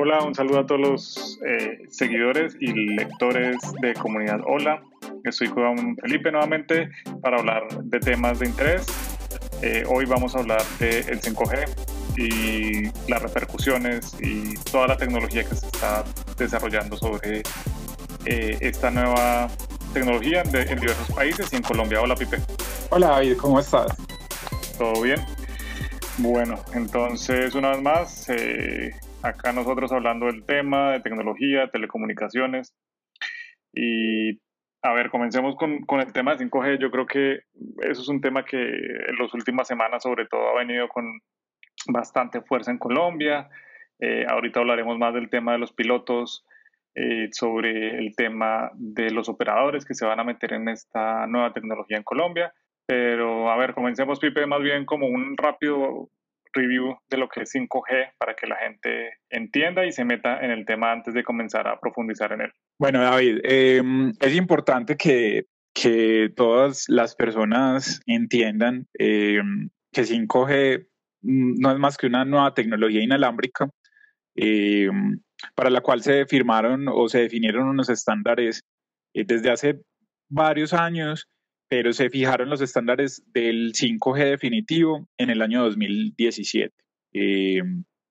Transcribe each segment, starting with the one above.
Hola, un saludo a todos los eh, seguidores y lectores de Comunidad Hola. Estoy con Felipe nuevamente para hablar de temas de interés. Eh, hoy vamos a hablar del 5G y las repercusiones y toda la tecnología que se está desarrollando sobre eh, esta nueva tecnología en diversos países y en Colombia. Hola, Pipe. Hola, David, ¿cómo estás? ¿Todo bien? Bueno, entonces una vez más, eh, acá nosotros hablando del tema de tecnología, telecomunicaciones. Y a ver, comencemos con, con, el tema de 5G. Yo creo que eso es un tema que en las últimas semanas sobre todo ha venido con bastante fuerza en Colombia. Eh, ahorita hablaremos más del tema de los pilotos, eh, sobre el tema de los operadores que se van a meter en esta nueva tecnología en Colombia. Pero a ver, comencemos, Pipe, más bien como un rápido review de lo que es 5G para que la gente entienda y se meta en el tema antes de comenzar a profundizar en él. Bueno, David, em, es importante que, que, todas las personas entiendan em, que 5G no es más que una nueva tecnología inalámbrica em, para la cual se firmaron o se definieron unos estándares eh, desde hace varios años pero se fijaron los estándares del 5G definitivo en el año 2017. Eh,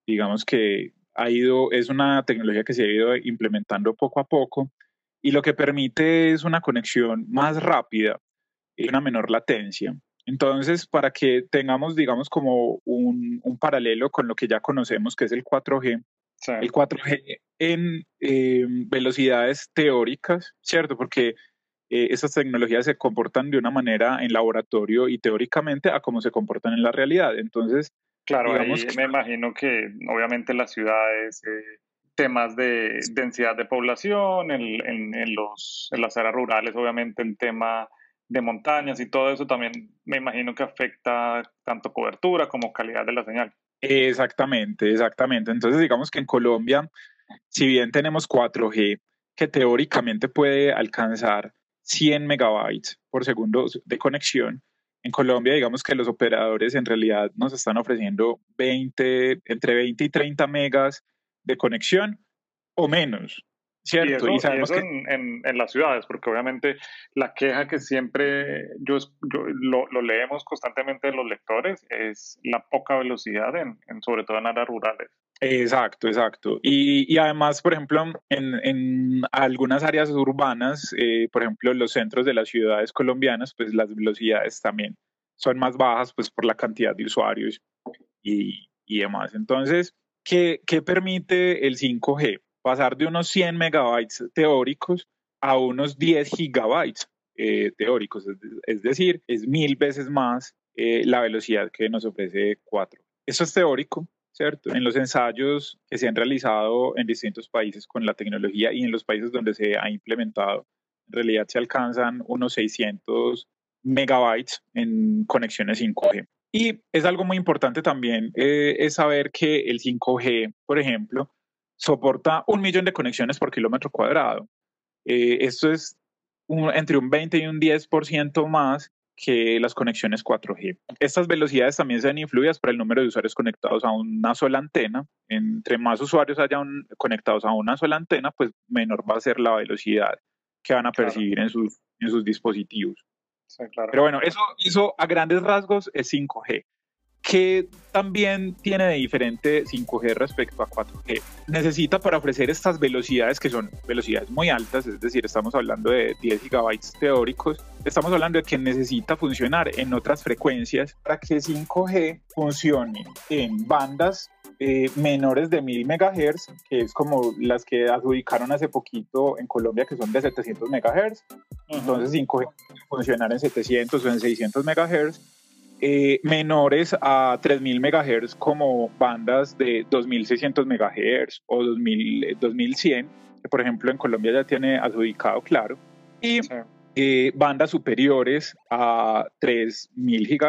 digamos que ha ido, es una tecnología que se ha ido implementando poco a poco y lo que permite es una conexión más rápida y una menor latencia. Entonces, para que tengamos, digamos, como un, paralelo con lo que ya conocemos, que es el 4G, el 4G en eh, velocidades teóricas, ¿cierto? Porque eh, esas tecnologías se comportan de una manera en laboratorio y teóricamente a cómo se comportan en la realidad. Entonces, claro, digamos me imagino que obviamente las ciudades, eh, temas de densidad de población, en, en, los, en las áreas rurales, obviamente el tema de montañas y todo eso también me imagino que afecta tanto cobertura como calidad de la señal. Exactamente, exactamente. Entonces, digamos que en Colombia, si bien tenemos 4G, que teóricamente puede alcanzar 100 megabytes por segundo de conexión. En Colombia, digamos que los operadores en realidad nos están ofreciendo 20, entre 20 y 30 megas de conexión o menos. ¿Cierto? Y, sabemos que... en, en, las ciudades, porque obviamente la queja que siempre yo, lo, lo, leemos constantemente de los lectores es la poca velocidad, en, en sobre todo en áreas rurales. Exacto, exacto. Y, y además, por ejemplo, en, en algunas áreas urbanas, eh, por ejemplo, los centros de las ciudades colombianas, pues las velocidades también son más bajas, pues por la cantidad de usuarios y, y demás. Entonces, ¿qué, ¿qué, permite el 5G? Pasar de unos 100 megabytes teóricos a unos 10 gigabytes eh, teóricos, es, decir, es mil veces más eh, la velocidad que nos ofrece 4. Eso es teórico, ¿cierto? En los ensayos que se han realizado en distintos países con la tecnología y en los países donde se ha implementado, en realidad se alcanzan unos 600 megabytes en conexiones 5G. Y es algo muy importante también, eh, es saber que el 5G, por ejemplo, soporta un millón de conexiones por kilómetro cuadrado. Eh, esto es entre un 20 y un 10% más que las conexiones 4G. Estas velocidades también se ven influidas por el número de usuarios conectados a una sola antena. Entre más usuarios hayan conectados a una sola antena, pues menor va a ser la velocidad que van a percibir en, sus, en sus dispositivos. Pero bueno, eso, eso a grandes rasgos es 5G. ¿Qué también tiene de diferente 5G respecto a 4G? Necesita para ofrecer estas velocidades que son velocidades muy altas, es decir, estamos hablando de 10 gigabytes teóricos, estamos hablando de que necesita funcionar en otras frecuencias para que 5G funcione en bandas eh, menores de 1000 MHz, que es como las que adjudicaron hace poquito en Colombia, que son de 700 MHz. Entonces 5G funcionar en 700 o en 600 MHz eh, menores a 3000 MHz como bandas de 2600 MHz o 2000, 2100, eh, que por ejemplo en Colombia ya tiene adjudicado claro, y eh, bandas superiores a 3000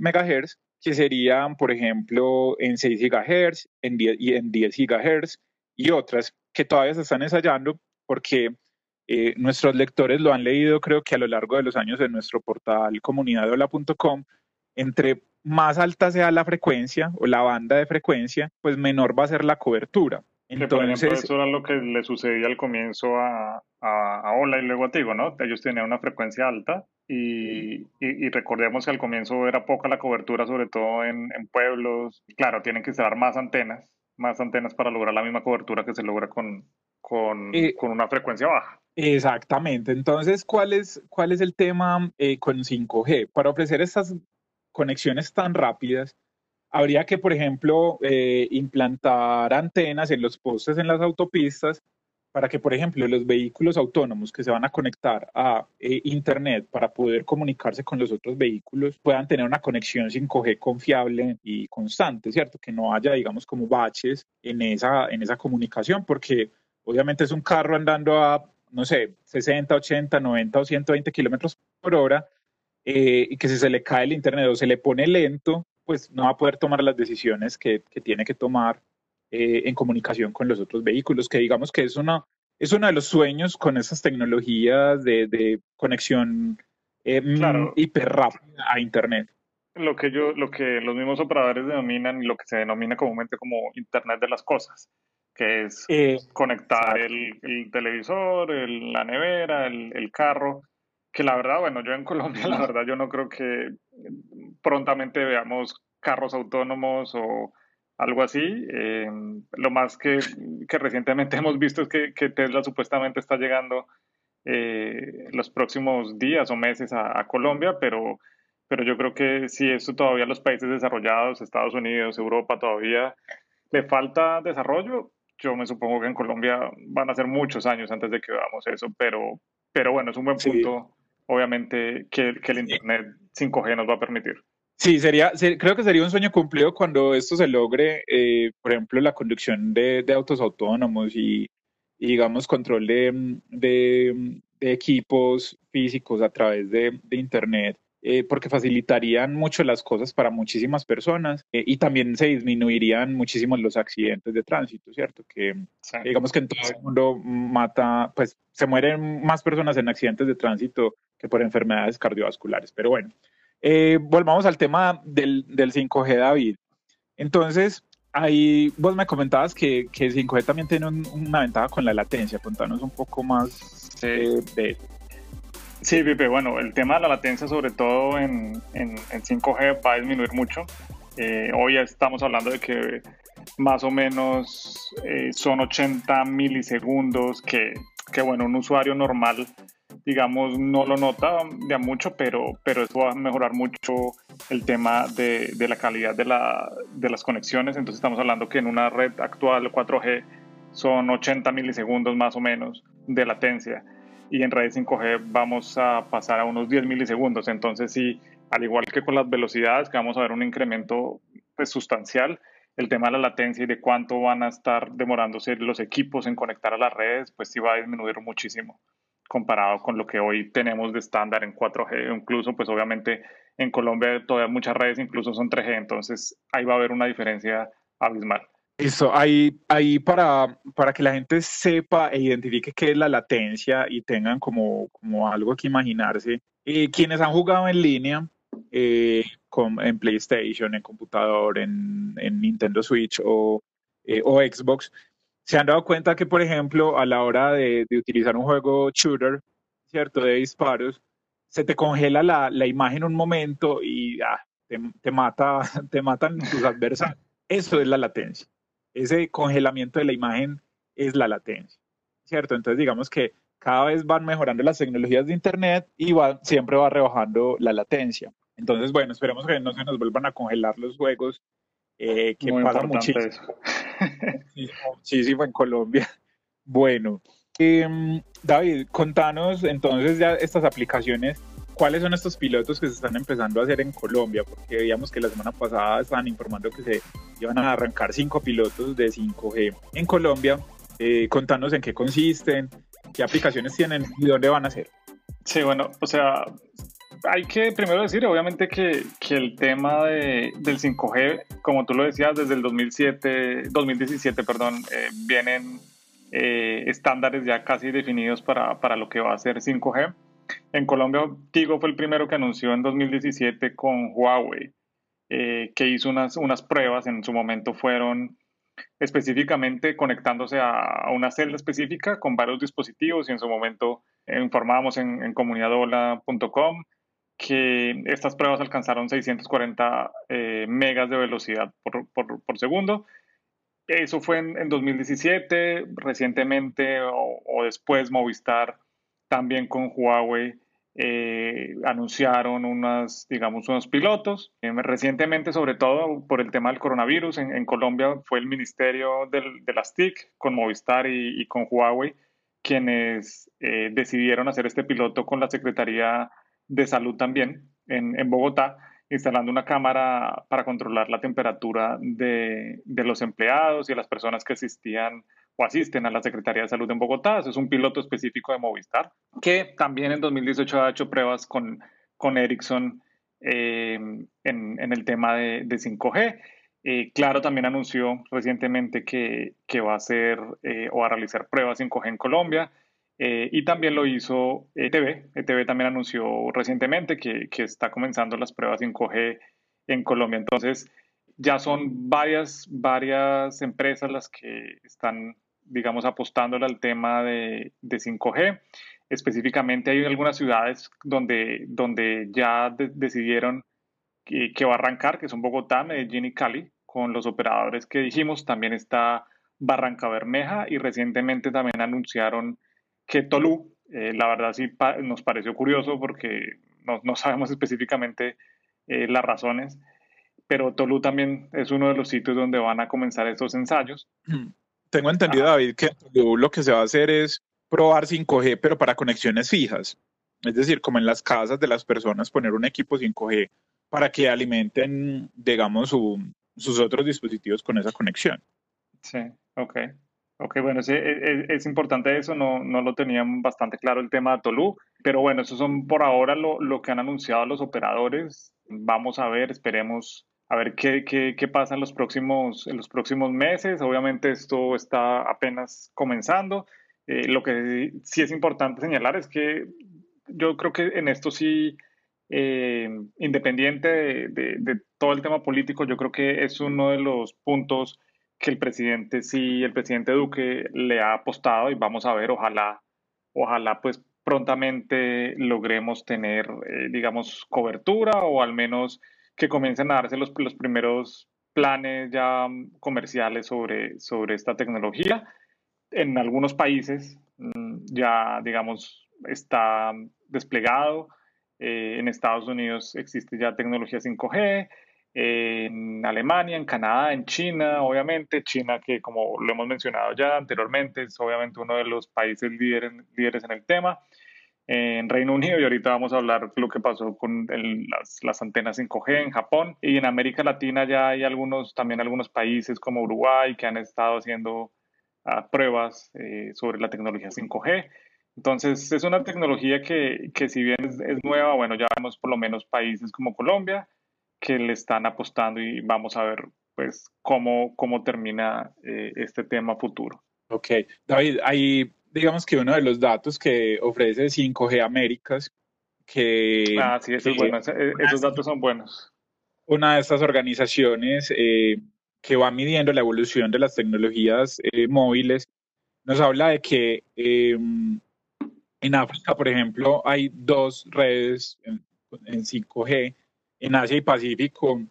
MHz, que serían por ejemplo en 6 GHz en 10, y en 10 GHz y otras que todavía se están ensayando porque nuestros lectores lo han leído creo que a lo largo de los años en nuestro portal comunidadola.com entre más alta sea la frecuencia o la banda de frecuencia, pues menor va a ser la cobertura. Entonces, eso era lo que le sucedía al comienzo a, a, a Ola y luego a Tigo, ¿no? Ellos tenían una frecuencia alta y, y, recordemos que al comienzo era poca la cobertura, sobre todo en, en, pueblos. Claro, tienen que instalar más antenas, más antenas para lograr la misma cobertura que se logra con, con, eh, con una frecuencia baja. Exactamente. Entonces, ¿cuál es, cuál es el tema eh, con 5G? Para ofrecer estas conexiones tan rápidas, habría que, por ejemplo, eh, implantar antenas en los postes en las autopistas para que, por ejemplo, los vehículos autónomos que se van a conectar a eh, Internet para poder comunicarse con los otros vehículos puedan tener una conexión 5G confiable y constante, ¿cierto? Que no haya, digamos, como baches en esa, en esa comunicación, porque obviamente es un carro andando a, no sé, 60, 80, 90 o 120 kilómetros por hora eh, y que si se le cae el Internet o se le pone lento, pues no va a poder tomar las decisiones que, que tiene que tomar eh, en comunicación con los otros vehículos, que digamos que es, una, es uno de los sueños con esas tecnologías de, de conexión eh, mm, hiper rápida a Internet. Lo que, yo, lo que los mismos operadores denominan y lo que se denomina comúnmente como Internet de las cosas, que es eh, conectar el, el, televisor, el, la nevera, el, el carro, que la verdad, bueno, yo en Colombia, la verdad, yo no creo que prontamente veamos carros autónomos o algo así. Eh, lo más que, que, recientemente hemos visto es que, que Tesla supuestamente está llegando eh, los próximos días o meses a, Colombia, pero, pero yo creo que si esto todavía los países desarrollados, Estados Unidos, Europa, todavía le falta desarrollo. Yo me supongo que en Colombia van a ser muchos años antes de que veamos eso, pero, pero bueno, es un buen punto obviamente, que, que el Internet 5G nos va a permitir. Sí, sería, creo que sería un sueño cumplido cuando esto se logre, eh, por ejemplo, la conducción de, de autos autónomos y, digamos, control de, de, de, equipos físicos a través de, Internet. Eh, porque facilitarían mucho las cosas para muchísimas personas eh, y también se disminuirían muchísimo los accidentes de tránsito, ¿cierto? Que digamos que en todo el mundo mata, pues se mueren más personas en accidentes de tránsito que por enfermedades cardiovasculares. Pero bueno, eh, volvamos al tema del, del 5G, David. Entonces, ahí vos me comentabas que, que el 5G también tiene una ventaja con la latencia. Contanos un poco más de eso. Sí, Pipe, bueno, el tema de la latencia, sobre todo en, en, 5G, va a disminuir mucho. Eh, hoy estamos hablando de que más o menos eh, son 80 milisegundos que, que, bueno, un usuario normal digamos, no lo nota ya mucho, pero, pero eso va a mejorar mucho el tema de, de la calidad de, la, de, las conexiones. Entonces estamos hablando que en una red actual 4G son 80 milisegundos más o menos de latencia y en red 5G vamos a pasar a unos 10 milisegundos. Entonces sí, al igual que con las velocidades, que vamos a ver un incremento pues, sustancial, el tema de la latencia y de cuánto van a estar demorándose los equipos en conectar a las redes, pues sí va a disminuir muchísimo comparado con lo que hoy tenemos de estándar en 4G. Incluso, pues obviamente en Colombia todavía muchas redes incluso son 3G, entonces ahí va a haber una diferencia abismal. Eso, ahí, ahí para, para que la gente sepa e identifique qué es la latencia y tengan como, como algo que imaginarse. Eh, quienes han jugado en línea, eh, con, en PlayStation, en computador, en, en Nintendo Switch o, eh, o Xbox, se han dado cuenta que, por ejemplo, a la hora de, utilizar un juego shooter, ¿cierto? De disparos, se te congela la, la imagen un momento y ah, te, te, mata, te matan tus adversarios. Eso es la latencia. Ese congelamiento de la imagen es la latencia, ¿cierto? Entonces, digamos que cada vez van mejorando las tecnologías de Internet y va, siempre va rebajando la latencia. Entonces, bueno, esperemos que no se nos vuelvan a congelar los juegos, eh, que pasa muchísimo. muchísimo en Colombia. Bueno, em, David, contanos entonces ya estas aplicaciones, ¿cuáles son estos pilotos que se están empezando a hacer en Colombia? Porque veíamos que la semana pasada estaban informando que se iban a arrancar cinco pilotos de 5G en Colombia. Eh, contanos en qué consisten, qué aplicaciones tienen y dónde van a ser. Sí, bueno, o sea, hay que primero decir, obviamente, que, que el tema de, del 5G, como tú lo decías, desde el 2007, 2017, perdón, eh, vienen eh, estándares ya casi definidos para, para, lo que va a ser 5G. En Colombia, Tigo fue el primero que anunció en 2017 con Huawei, eh, que hizo unas, unas pruebas, en su momento fueron específicamente conectándose a, una celda específica con varios dispositivos y en su momento informábamos en, en comunidadola.com que estas pruebas alcanzaron 640 eh, megas de velocidad por, por, por, segundo. Eso fue en, 2017, recientemente o, después Movistar también con Huawei eh, anunciaron unas, digamos, unos pilotos. Eh, recientemente, sobre todo por el tema del coronavirus, en, Colombia fue el Ministerio del, de las TIC con Movistar y, con Huawei quienes eh, decidieron hacer este piloto con la Secretaría de Salud también en, en, Bogotá, instalando una cámara para controlar la temperatura de, de los empleados y de las personas que asistían o asisten a la Secretaría de Salud en Bogotá. es un piloto específico de Movistar, que también en 2018 ha hecho pruebas con, con Ericsson eh, en, en, el tema de, de 5G. Eh, claro, también anunció recientemente que, que va a hacer eh, o a realizar pruebas 5G en Colombia. y también lo hizo ETV. ETV también anunció recientemente que, que está comenzando las pruebas 5G en Colombia. Entonces, ya son varias, varias empresas las que están digamos, apostándole al tema de, de 5G. Específicamente hay algunas ciudades donde, donde ya decidieron que, que, va a arrancar, que son Bogotá, Medellín y Cali, con los operadores que dijimos. También está Barranca Bermeja y recientemente también anunciaron que Tolú, eh, la verdad sí nos pareció curioso porque no, no sabemos específicamente eh, las razones, pero Tolú también es uno de los sitios donde van a comenzar estos ensayos. Tengo entendido, David, que lo que se va a hacer es probar 5G, pero para conexiones fijas. Es decir, como en las casas de las personas, poner un equipo 5G para que alimenten, digamos, sus otros dispositivos con esa conexión. Sí, ok. Ok, bueno, es, es, importante eso, no, no, lo tenían bastante claro el tema de Tolú, pero bueno, eso son por ahora lo, lo que han anunciado los operadores. Vamos a ver, esperemos a ver qué, qué, qué, pasa en los, próximos, en los próximos meses. Obviamente esto está apenas comenzando. Eh, lo que sí es importante señalar es que yo creo que en esto sí, eh, independiente de, de, todo el tema político, yo creo que es uno de los puntos que el presidente sí, el presidente Duque le ha apostado y vamos a ver, ojalá, ojalá pues prontamente logremos tener, eh, digamos, cobertura o al menos que comiencen a darse los, los primeros planes ya comerciales sobre, sobre esta tecnología. En algunos países mm, ya, digamos, está desplegado. Eh, en Estados Unidos existe ya tecnología 5G. en Alemania, en Canadá, en China, obviamente. China, que como lo hemos mencionado ya anteriormente, es obviamente uno de los países líderes, líderes en el tema en Reino Unido y ahorita vamos a hablar lo que pasó con las, las, antenas 5G en Japón y en América Latina ya hay algunos también algunos países como Uruguay que han estado haciendo uh, pruebas eh, sobre la tecnología 5G. Entonces es una tecnología que, que si bien es, es, nueva, bueno, ya vemos por lo menos países como Colombia que le están apostando y vamos a ver pues cómo, cómo termina eh, este tema futuro. Ok, David, hay digamos que uno de los datos que ofrece 5G Américas, que... Ah, sí, eso esos datos son buenos. Una de estas organizaciones eh, que va midiendo la evolución de las tecnologías eh, móviles, nos habla de que em, en África, por ejemplo, hay dos redes en, en 5G, en Asia y Pacífico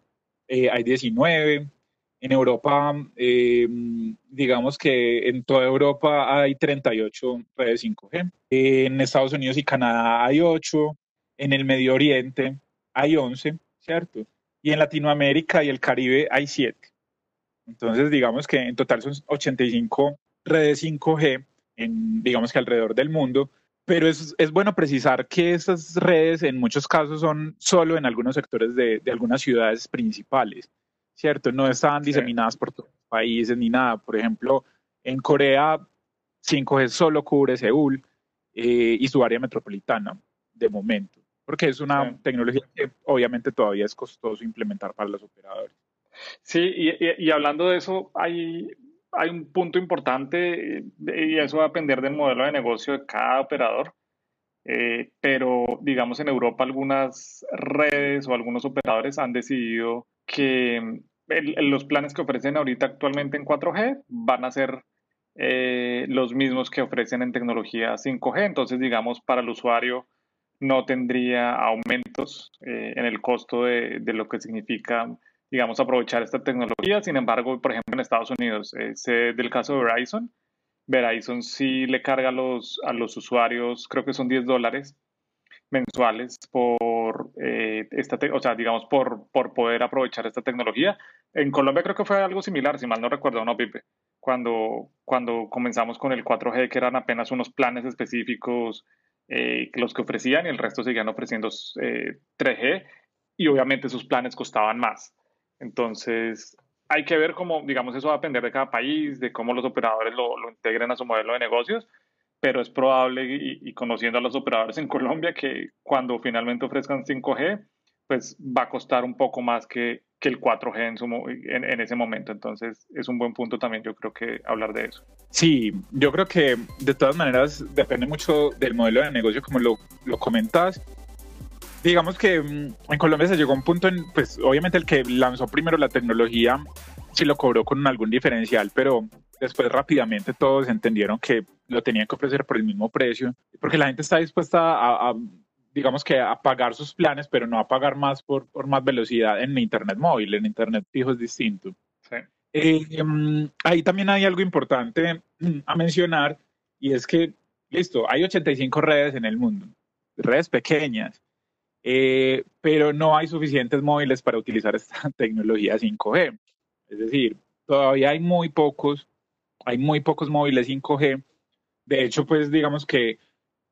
eh, hay 19, en Europa, eh, digamos que en toda Europa hay 38 redes 5G. En Estados Unidos y Canadá hay 8. En el Medio Oriente hay 11, ¿cierto? Y en Latinoamérica y el Caribe hay 7. Entonces, digamos que en total son 85 redes 5G, en, digamos que alrededor del mundo. Pero es, es bueno precisar que esas redes en muchos casos son solo en algunos sectores de, de algunas ciudades principales ¿cierto? No estaban diseminadas por todos los países ni nada. Por ejemplo, en Corea 5G solo cubre Seúl eh, y su área metropolitana de momento, porque es una tecnología que obviamente todavía es costoso implementar para los operadores. Sí, y, y, hablando de eso, hay, hay un punto importante y eso va a depender del modelo de negocio de cada operador. Eh, pero digamos en Europa algunas redes o algunos operadores han decidido que los planes que ofrecen ahorita actualmente en 4G van a ser eh, los mismos que ofrecen en tecnología 5G. Entonces, digamos, para el usuario no tendría aumentos eh, en el costo de, de, lo que significa, digamos, aprovechar esta tecnología. Sin embargo, por ejemplo, en Estados Unidos, sé del caso de Verizon, Verizon sí le carga a los, a los usuarios, creo que son 10 dólares mensuales por eh, esta, o sea, digamos, por, por poder aprovechar esta tecnología. En Colombia creo que fue algo similar, si mal no recuerdo, ¿no, Pipe? Cuando, cuando comenzamos con el 4G, que eran apenas unos planes específicos eh, los que ofrecían y el resto seguían ofreciendo 3G eh, y obviamente sus planes costaban más. Entonces, hay que ver cómo, digamos, eso va a depender de cada país, de cómo los operadores lo, lo integren a su modelo de negocios, pero es probable, y, conociendo a los operadores en Colombia, que cuando finalmente ofrezcan 5G, pues va a costar un poco más que, que el 4G en, su, en, en, ese momento. Entonces es un buen punto también, yo creo que hablar de eso. Sí, yo creo que de todas maneras depende mucho del modelo de negocio, como lo, lo comentas. Digamos que mm, en Colombia se llegó a un punto en, pues obviamente el que lanzó primero la tecnología sí lo cobró con algún diferencial, pero después rápidamente todos entendieron que lo tenían que ofrecer por el mismo precio, porque la gente está dispuesta a, digamos que a pagar sus planes, pero no a pagar más por, por más velocidad en Internet móvil, en Internet fijo es distinto. Sí. Eh, mm, ahí también hay algo importante mm, a mencionar y es que, listo, hay 85 redes en el mundo, redes pequeñas, eh, pero no hay suficientes móviles para utilizar esta tecnología 5G. Es decir, todavía hay muy pocos, hay muy pocos móviles 5G. De hecho, pues digamos que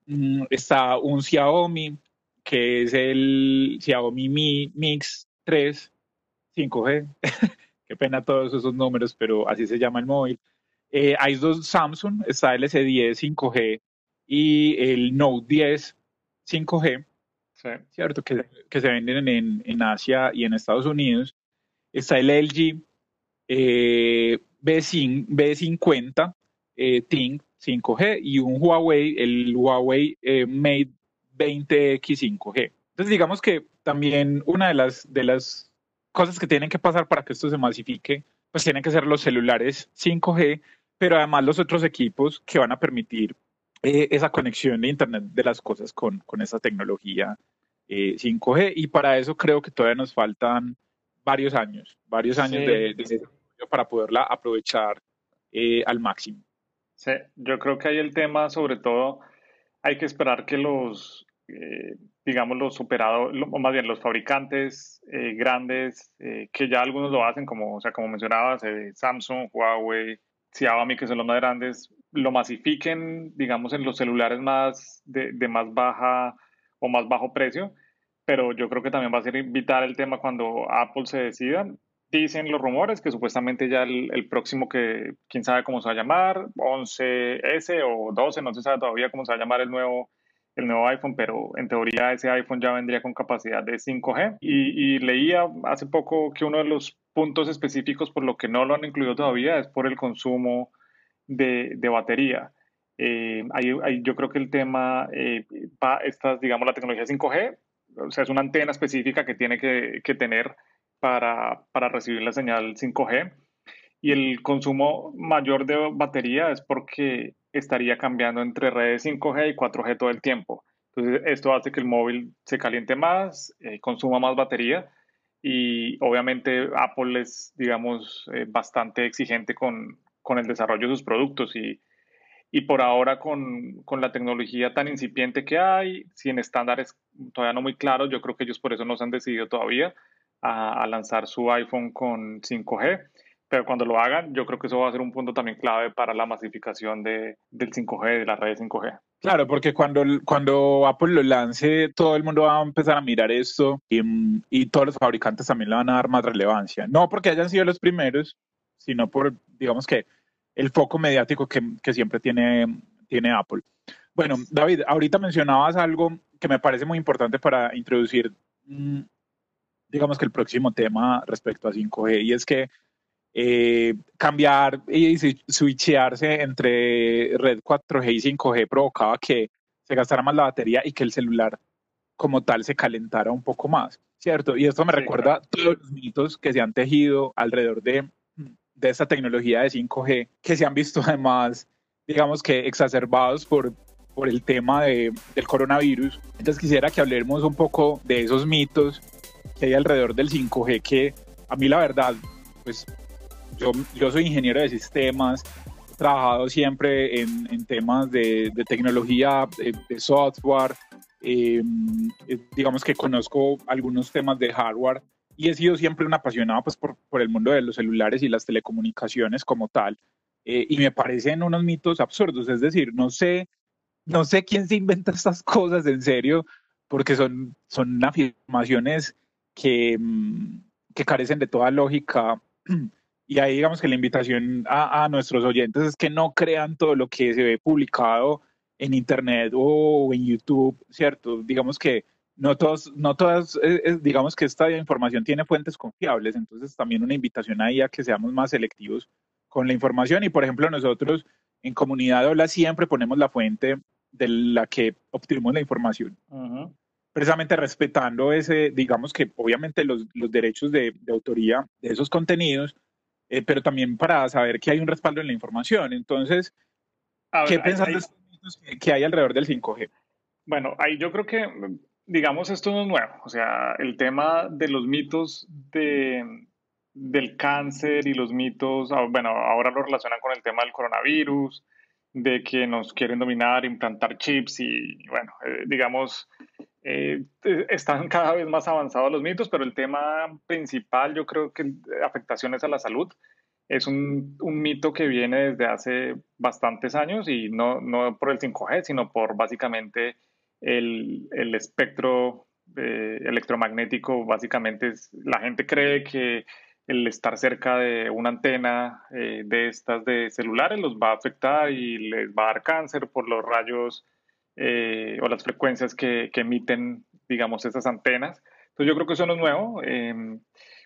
mm, está un Xiaomi, que es el Xiaomi Mi Mix 3 5G. Qué pena todos esos números, pero así se llama el móvil. Eh, hay dos Samsung, está el S10 5G y el Note 10 5G, ¿cierto? Que, que, se venden en, en Asia y en Estados Unidos. Está el LG eh, B50 eh, 5G y un Huawei, el Huawei eh, Mate 20X 5G. Entonces digamos que también una de las, de las cosas que tienen que pasar para que esto se masifique, pues tienen que ser los celulares 5G, pero además los otros equipos que van a permitir eh, esa conexión de Internet de las cosas con, con esa tecnología 5G. Y para eso creo que todavía nos faltan varios años, varios años de, de, para poderla aprovechar eh, al máximo. Sí, yo creo que hay el tema, sobre todo, hay que esperar que los, eh, digamos, los operadores, o más bien los fabricantes eh, grandes, que ya algunos lo hacen, como, o sea, como mencionabas, Samsung, Huawei, Xiaomi, que son los más grandes, lo masifiquen, digamos, en los celulares más de, de más baja o más bajo precio, pero yo creo que también va a ser invitar el tema cuando Apple se decida dicen los rumores que supuestamente ya el, próximo que, quién sabe cómo se va a llamar, 11S o 12, no se sabe todavía cómo se va a llamar el nuevo, el nuevo iPhone, pero en teoría ese iPhone ya vendría con capacidad de 5G. Y, leía hace poco que uno de los puntos específicos por lo que no lo han incluido todavía es por el consumo de, de batería. Eh, ahí, yo creo que el tema, eh, estas, digamos, la tecnología 5G, o sea, es una antena específica que tiene que, que tener para, para recibir la señal 5G. Y el consumo mayor de batería es porque estaría cambiando entre redes 5G y 4G todo el tiempo. Entonces, esto hace que el móvil se caliente más, eh, consuma más batería y obviamente Apple es, digamos, eh, bastante exigente con, con, el desarrollo de sus productos y, y por ahora con, con, la tecnología tan incipiente que hay, sin estándares todavía no muy claros, yo creo que ellos por eso no se han decidido todavía a, lanzar su iPhone con 5G pero cuando lo hagan, yo creo que eso va a ser un punto también clave para la masificación de, del 5G, de la red 5G. Claro, porque cuando, cuando Apple lo lance, todo el mundo va a empezar a mirar esto y, y, todos los fabricantes también le van a dar más relevancia. No porque hayan sido los primeros, sino por, digamos que, el foco mediático que, que siempre tiene, tiene Apple. Bueno, David, ahorita mencionabas algo que me parece muy importante para introducir mm, digamos que el próximo tema respecto a 5G y es que eh, cambiar y switchearse entre red 4G y 5G provocaba que se gastara más la batería y que el celular como tal se calentara un poco más, ¿cierto? Y esto me recuerda todos los mitos que se han tejido alrededor de, de esta tecnología de 5G, que se han visto además, digamos que exacerbados por, por el tema de, del coronavirus. Entonces quisiera que hablemos un poco de esos mitos que hay alrededor del 5G, que a mí la verdad, pues yo, yo soy ingeniero de sistemas, he trabajado siempre en, en temas de, de tecnología, de, software, em, eh, digamos que conozco algunos temas de hardware y he sido siempre un apasionado pues, por, por el mundo de los celulares y las telecomunicaciones como tal. Eh, y me parecen unos mitos absurdos, es decir, no sé, no sé quién se inventa estas cosas en serio, porque son, son afirmaciones que, mm, que carecen de toda lógica. Y ahí digamos que la invitación a, a, nuestros oyentes es que no crean todo lo que se ve publicado en Internet o en YouTube, ¿cierto? Digamos que no todos, no todas, eh, eh, digamos que esta información tiene fuentes confiables, entonces también una invitación ahí a que seamos más selectivos con la información y por ejemplo nosotros en Comunidad Hola siempre ponemos la fuente de la que obtenemos la información. Uh precisamente respetando ese, digamos que obviamente los, los derechos de, de, autoría de esos contenidos, eh, pero también para saber que hay un respaldo en la información. Entonces, ver, ¿qué mitos que, que hay alrededor del 5G? Bueno, ahí yo creo que, digamos, esto no es nuevo. O sea, el tema de los mitos de, del cáncer y los mitos, ah, bueno, ahora lo relacionan con el tema del coronavirus, de que nos quieren dominar, implantar chips y, bueno, eh, digamos, eh, están cada vez más avanzados los mitos, pero el tema principal, yo creo que afectaciones a la salud, es un, un mito que viene desde hace bastantes años y no, no por el 5G, sino por básicamente el, el espectro eh, electromagnético. Básicamente es, la gente cree que el estar cerca de una antena eh, de estas de celulares los va a afectar y les va a dar cáncer por los rayos eh, o las frecuencias que, que, emiten, digamos, esas antenas. Entonces yo creo que eso no es nuevo. Eh,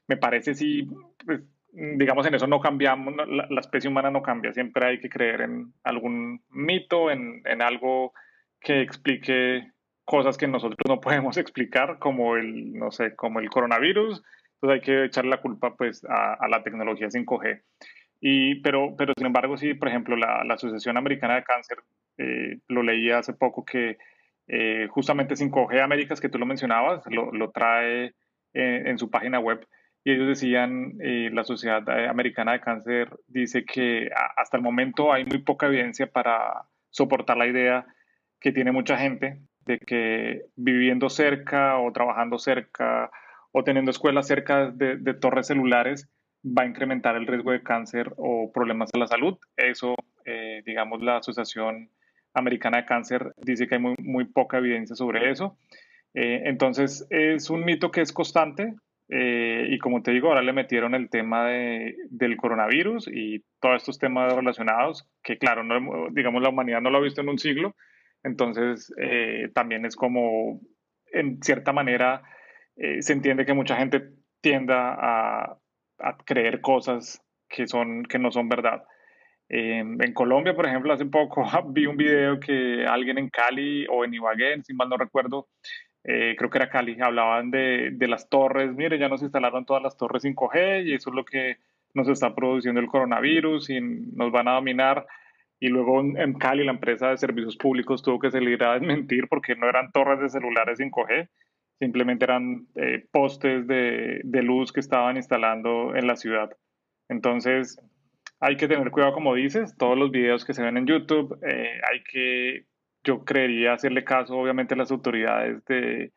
me parece si, pues, digamos, en eso no cambiamos, la, especie humana no cambia, siempre hay que creer en algún mito, en, algo que explique cosas que nosotros no podemos explicar, como el, no sé, como el coronavirus. Entonces hay que echarle la culpa pues a la tecnología 5G. Y, pero, pero sin embargo, sí, por ejemplo, la, la Asociación Americana de Cáncer eh, lo leí hace poco que eh, justamente 5G Américas, que tú lo mencionabas, lo, lo trae eh, en su página web. Y ellos decían, eh, la Sociedad Americana de Cáncer dice que hasta el momento hay muy poca evidencia para soportar la idea que tiene mucha gente de que viviendo cerca o trabajando cerca o teniendo escuelas cerca de, de torres celulares va a incrementar el riesgo de cáncer o problemas de la salud. Eso, eh, digamos, la Asociación Americana de Cáncer dice que hay muy, muy poca evidencia sobre eso. Eh, entonces, es un mito que es constante eh, y como te digo, ahora le metieron el tema de, del coronavirus y todos estos temas relacionados que, claro, no, digamos, la humanidad no lo ha visto en un siglo. Entonces, también es como, en cierta manera, se entiende que mucha gente tienda a, a creer cosas que, son, que no son verdad. en Colombia, por ejemplo, hace poco vi un video que alguien en Cali o en Ibagué, si mal no recuerdo, eh, creo que era Cali, hablaban de, de, las torres, mire, ya nos instalaron todas las torres 5G y eso es lo que nos está produciendo el coronavirus y nos van a dominar. Y luego en Cali la empresa de servicios públicos tuvo que salir a desmentir porque no eran torres de celulares 5G, simplemente eran eh, postes de, de, luz que estaban instalando en la ciudad. Entonces, hay que tener cuidado, como dices, todos los videos que se ven en YouTube, eh, hay que, yo creería, hacerle caso, obviamente, a las autoridades de,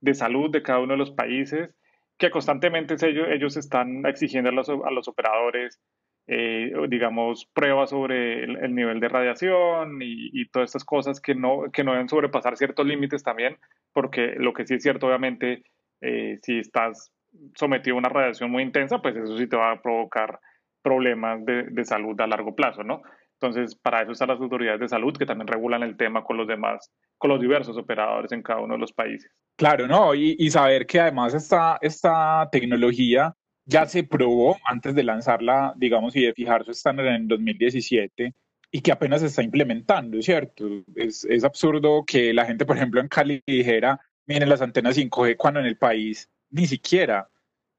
de salud de cada uno de los países, que constantemente ellos, ellos están exigiendo a los, a los operadores, eh, digamos, pruebas sobre el, el, nivel de radiación y, y, todas estas cosas que no, que no deben sobrepasar ciertos límites también, porque lo que sí es cierto, obviamente, eh, si estás sometido a una radiación muy intensa, pues eso sí te va a provocar problemas de, de, salud a largo plazo, ¿no? Entonces, para eso están las autoridades de salud que también regulan el tema con los demás, con los diversos operadores en cada uno de los países. Claro, ¿no? Y, y saber que además esta, esta tecnología ya se probó antes de lanzarla, digamos, y de fijar su estándar en 2017 y que apenas se está implementando, ¿cierto? Es, es absurdo que la gente, por ejemplo, en Cali dijera, miren las antenas 5G cuando en el país ni siquiera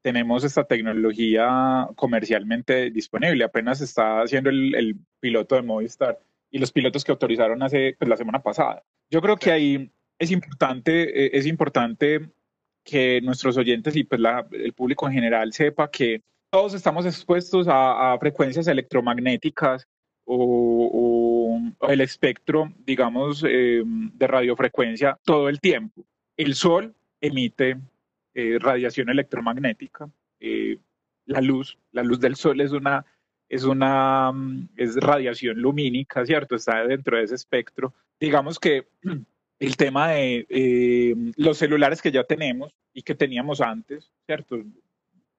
tenemos esta tecnología comercialmente disponible. Apenas está haciendo el, piloto de Movistar y los pilotos que autorizaron hace pues, la semana pasada. Yo creo que ahí es importante, eh, es importante que nuestros oyentes y pues el público en general sepa que todos estamos expuestos a, frecuencias electromagnéticas o, el espectro, digamos, eh, de radiofrecuencia todo el tiempo. El Sol emite eh, radiación electromagnética. Eh, la luz, la luz del Sol es una, es una mm, es radiación lumínica, ¿cierto? Está dentro de ese espectro. Digamos que el tema de eh, los celulares que ya tenemos y que teníamos antes, ¿cierto?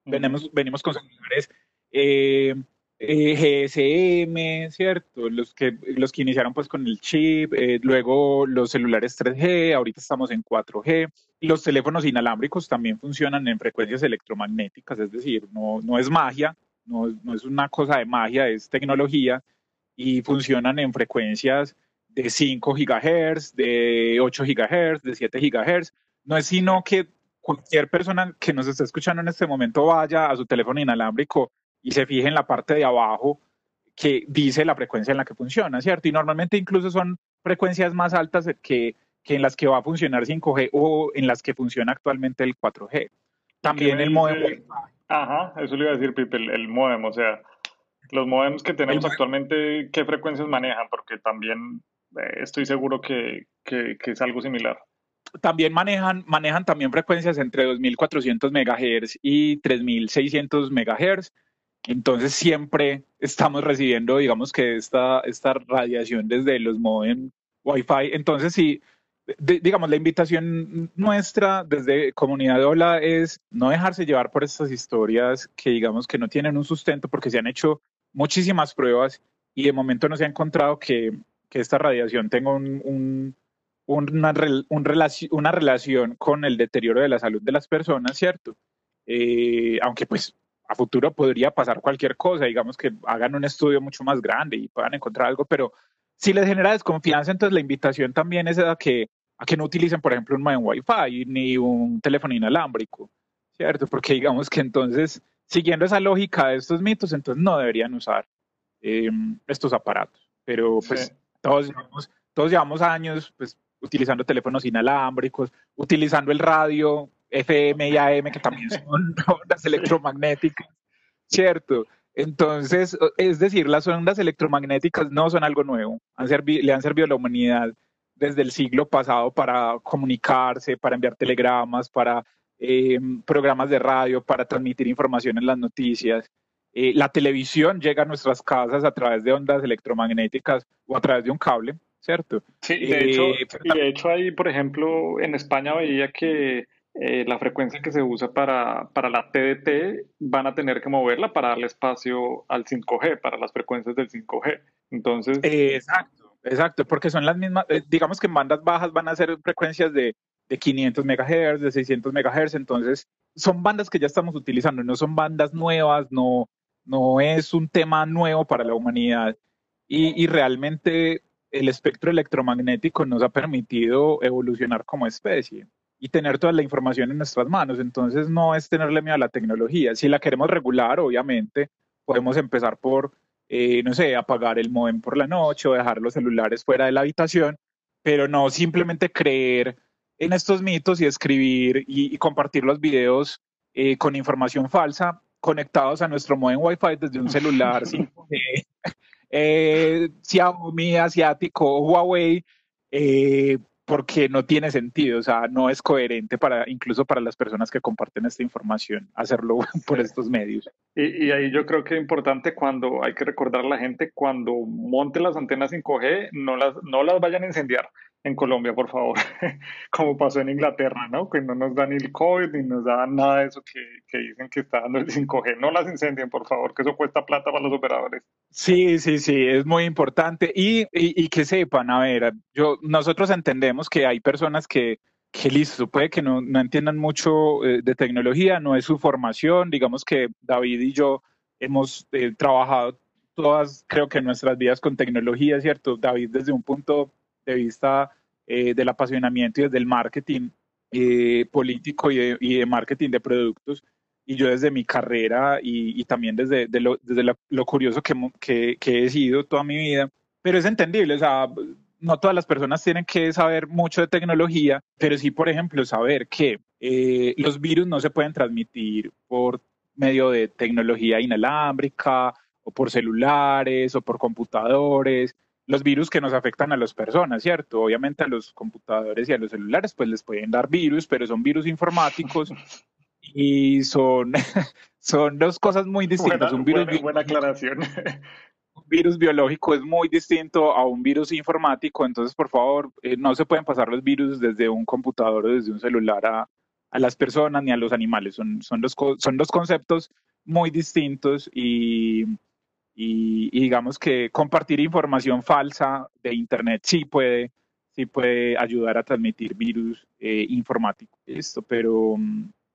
Venimos, venimos con celulares eh, eh, GSM, ¿cierto? Los que, los que iniciaron pues con el chip, luego los celulares 3G, ahorita estamos en 4G. Los teléfonos inalámbricos también funcionan en frecuencias electromagnéticas, es decir, no, no es magia, no, no es una cosa de magia, es tecnología y funcionan en frecuencias de 5 gigahertz, de 8 gigahertz, de 7 gigahertz. No es sino que cualquier persona que nos esté escuchando en este momento vaya a su teléfono inalámbrico y se fije en la parte de abajo que dice la frecuencia en la que funciona, ¿cierto? Y normalmente incluso son frecuencias más altas que, que en las que va a funcionar 5G o en las que funciona actualmente el 4G. También el modem. Ajá, eso le iba a decir, Pipe, el, modem, o sea, los modems que tenemos actualmente, ¿qué frecuencias manejan? Porque también estoy seguro que, que, es algo similar. También manejan, manejan también frecuencias entre 2400 MHz y 3600 MHz. Entonces siempre estamos recibiendo, digamos que esta, esta radiación desde los modem Wi-Fi. Entonces sí, digamos, la invitación nuestra desde Comunidad de Ola es no dejarse llevar por estas historias que digamos que no tienen un sustento porque se han hecho muchísimas pruebas y de momento no se ha encontrado que, que esta radiación tenga un, una, una, relación con el deterioro de la salud de las personas, ¿cierto? Eh, aunque pues a futuro podría pasar cualquier cosa, digamos que hagan un estudio mucho más grande y puedan encontrar algo, pero si les genera desconfianza, entonces la invitación también es a que, a que no utilicen, por ejemplo, un modem Wi-Fi ni un teléfono inalámbrico, ¿cierto? Porque digamos que entonces, siguiendo esa lógica de estos mitos, entonces no deberían usar eh, estos aparatos. Pero pues todos llevamos, todos llevamos años pues, utilizando teléfonos inalámbricos, utilizando el radio FM y AM, que también son ondas electromagnéticas, ¿cierto? Entonces, es decir, las ondas electromagnéticas no son algo nuevo, han le han servido a la humanidad desde el siglo pasado para comunicarse, para enviar telegramas, para eh, programas de radio, para transmitir información en las noticias. Eh, la televisión llega a nuestras casas a través de ondas electromagnéticas o a través de un cable, ¿cierto? Sí, de, hecho, eh, de hecho ahí, por ejemplo, en España veía que eh, la frecuencia que se usa para, para la TDT van a tener que moverla para darle espacio al 5G, para las frecuencias del 5G. Entonces... exacto, exacto, porque son las mismas, digamos que en bandas bajas van a ser frecuencias de, de 500 MHz, de 600 MHz, entonces son bandas que ya estamos utilizando, no son bandas nuevas, no, no es un tema nuevo para la humanidad y, realmente el espectro electromagnético nos ha permitido evolucionar como especie y tener toda la información en nuestras manos. Entonces no es tenerle miedo a la tecnología. Si la queremos regular, obviamente, podemos empezar por, eh, no sé, apagar el modem por la noche o dejar los celulares fuera de la habitación, pero no simplemente creer en estos mitos y escribir y, compartir los videos eh, con información falsa conectados a nuestro modem Wi-Fi desde un celular 5G, eh, Xiaomi asiático Huawei, eh, porque no tiene sentido, o sea, no es coherente para incluso para las personas que comparten esta información hacerlo por estos medios. Y, y, ahí yo creo que es importante cuando hay que recordar a la gente cuando monte las antenas 5G no las no las vayan a incendiar en Colombia, por favor, como pasó en Inglaterra, ¿no? Que no nos dan el COVID ni nos dan nada de eso que, que, dicen que está dando el 5G. No las incendien, por favor, que eso cuesta plata para los operadores. Sí, sí, sí, es muy importante. Y, y, que sepan, a ver, yo, nosotros entendemos que hay personas que, que listo, puede que no, no entiendan mucho eh, de tecnología, no es su formación, digamos que David y yo hemos eh, trabajado todas, creo que nuestras vidas con tecnología, ¿cierto? David desde un punto de vista eh, del apasionamiento y desde el marketing, eh, político y de, marketing de productos. Y yo desde mi carrera y, también desde, de lo, desde lo, curioso que, he sido toda mi vida, pero es entendible, o sea, no todas las personas tienen que saber mucho de tecnología, pero sí, por ejemplo, saber que eh, los virus no se pueden transmitir por medio de tecnología inalámbrica o por celulares o por computadores. Los virus que nos afectan a las personas, ¿cierto? Obviamente a los computadores y a los celulares pues les pueden dar virus, pero son virus informáticos y son, son dos cosas muy distintas. un virus buena, buena aclaración. un virus biológico es muy distinto a un virus informático, entonces por favor eh, no se pueden pasar los virus desde un computador o desde un celular a, a las personas ni a los animales, son, son, dos, son dos conceptos muy distintos y, y, digamos que compartir información falsa de Internet sí puede, sí puede ayudar a transmitir virus eh, informáticos, esto, pero,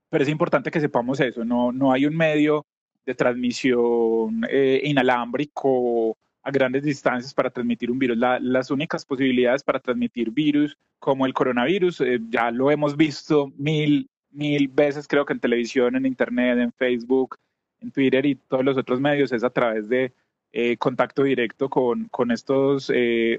pero es importante que sepamos eso, no, no hay un medio de transmisión eh, inalámbrico a grandes distancias para transmitir un virus. las únicas posibilidades para transmitir virus como el coronavirus, eh, ya lo hemos visto mil, mil veces creo que en televisión, en internet, en Facebook, en Twitter y todos los otros medios, es a través de eh, contacto directo con, con estos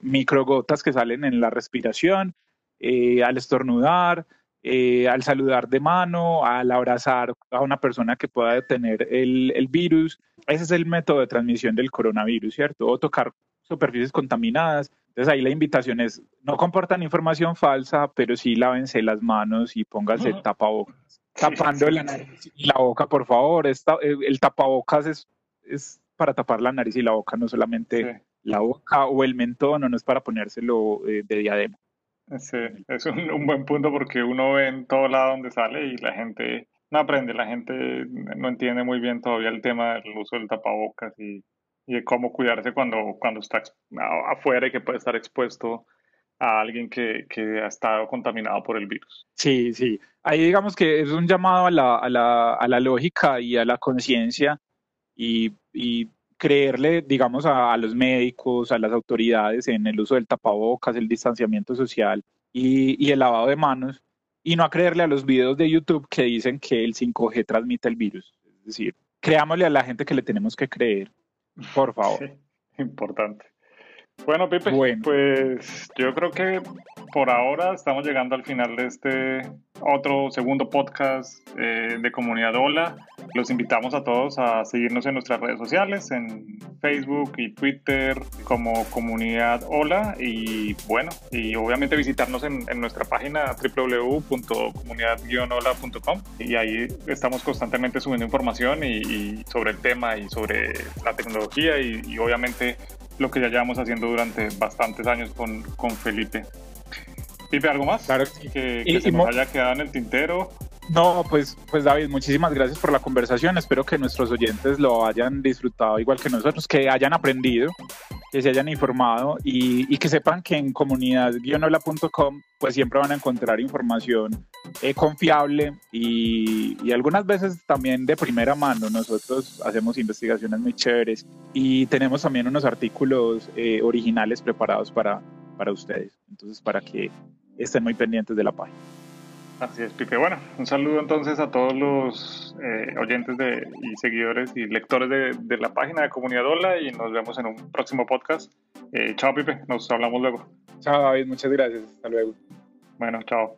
microgotas que salen en la respiración, al estornudar, eh, al saludar de mano, al abrazar a una persona que pueda tener el, el, virus. Ese es el método de transmisión del coronavirus, ¿cierto? O tocar superficies contaminadas. Entonces ahí la invitación es, no compartan información falsa, pero sí lávense las manos y pónganse tapabocas. Tapando la nariz y la boca, por favor. Esta, el, tapabocas es, es para tapar la nariz y la boca, no solamente la boca o el mentón, o no es para ponérselo eh, de diadema. Sí, es un, buen punto porque uno ve en todo lado donde sale y la gente no aprende, la gente no entiende muy bien todavía el tema del uso del tapabocas y, y de cómo cuidarse cuando, cuando está afuera y que puede estar expuesto a alguien que, que, ha estado contaminado por el virus. Sí, sí. Ahí digamos que es un llamado a la, a la, a la lógica y a la conciencia y, y, creerle, digamos, a, los médicos, a las autoridades en el uso del tapabocas, el distanciamiento social y, el lavado de manos, y no a creerle a los videos de YouTube que dicen que el 5G transmite el virus. Es decir, creámosle a la gente que le tenemos que creer, por favor. importante. Bueno, Pipe, pues yo creo que por ahora estamos llegando al final de este otro segundo podcast eh, de Comunidad Hola. Los invitamos a todos a seguirnos en nuestras redes sociales, en Facebook y Twitter como Comunidad Hola. Y bueno, y obviamente visitarnos en, nuestra página www.comunidad-hola.com y ahí estamos constantemente subiendo información y, sobre el tema y sobre la tecnología y, y obviamente lo que ya llevamos haciendo durante bastantes años con, con Felipe. Pipe, ¿algo más? Claro. Que, que se nos haya quedado en el tintero. No, pues, pues David, muchísimas gracias por la conversación. Espero que nuestros oyentes lo hayan disfrutado igual que nosotros, que hayan aprendido, que se hayan informado y, que sepan que en comunidad-hola.com pues siempre van a encontrar información eh, confiable y, algunas veces también de primera mano. Nosotros hacemos investigaciones muy chéveres y tenemos también unos artículos eh, originales preparados para, para ustedes. Entonces, para que estén muy pendientes de la página. Así es, Pipe. Bueno, un saludo entonces a todos los eh, oyentes de, y seguidores y lectores de, de, la página de Comunidad Ola y nos vemos en un próximo podcast. Eh, chao, Pipe. Nos hablamos luego. Chao, David. Muchas gracias. Hasta luego. Bueno, chao.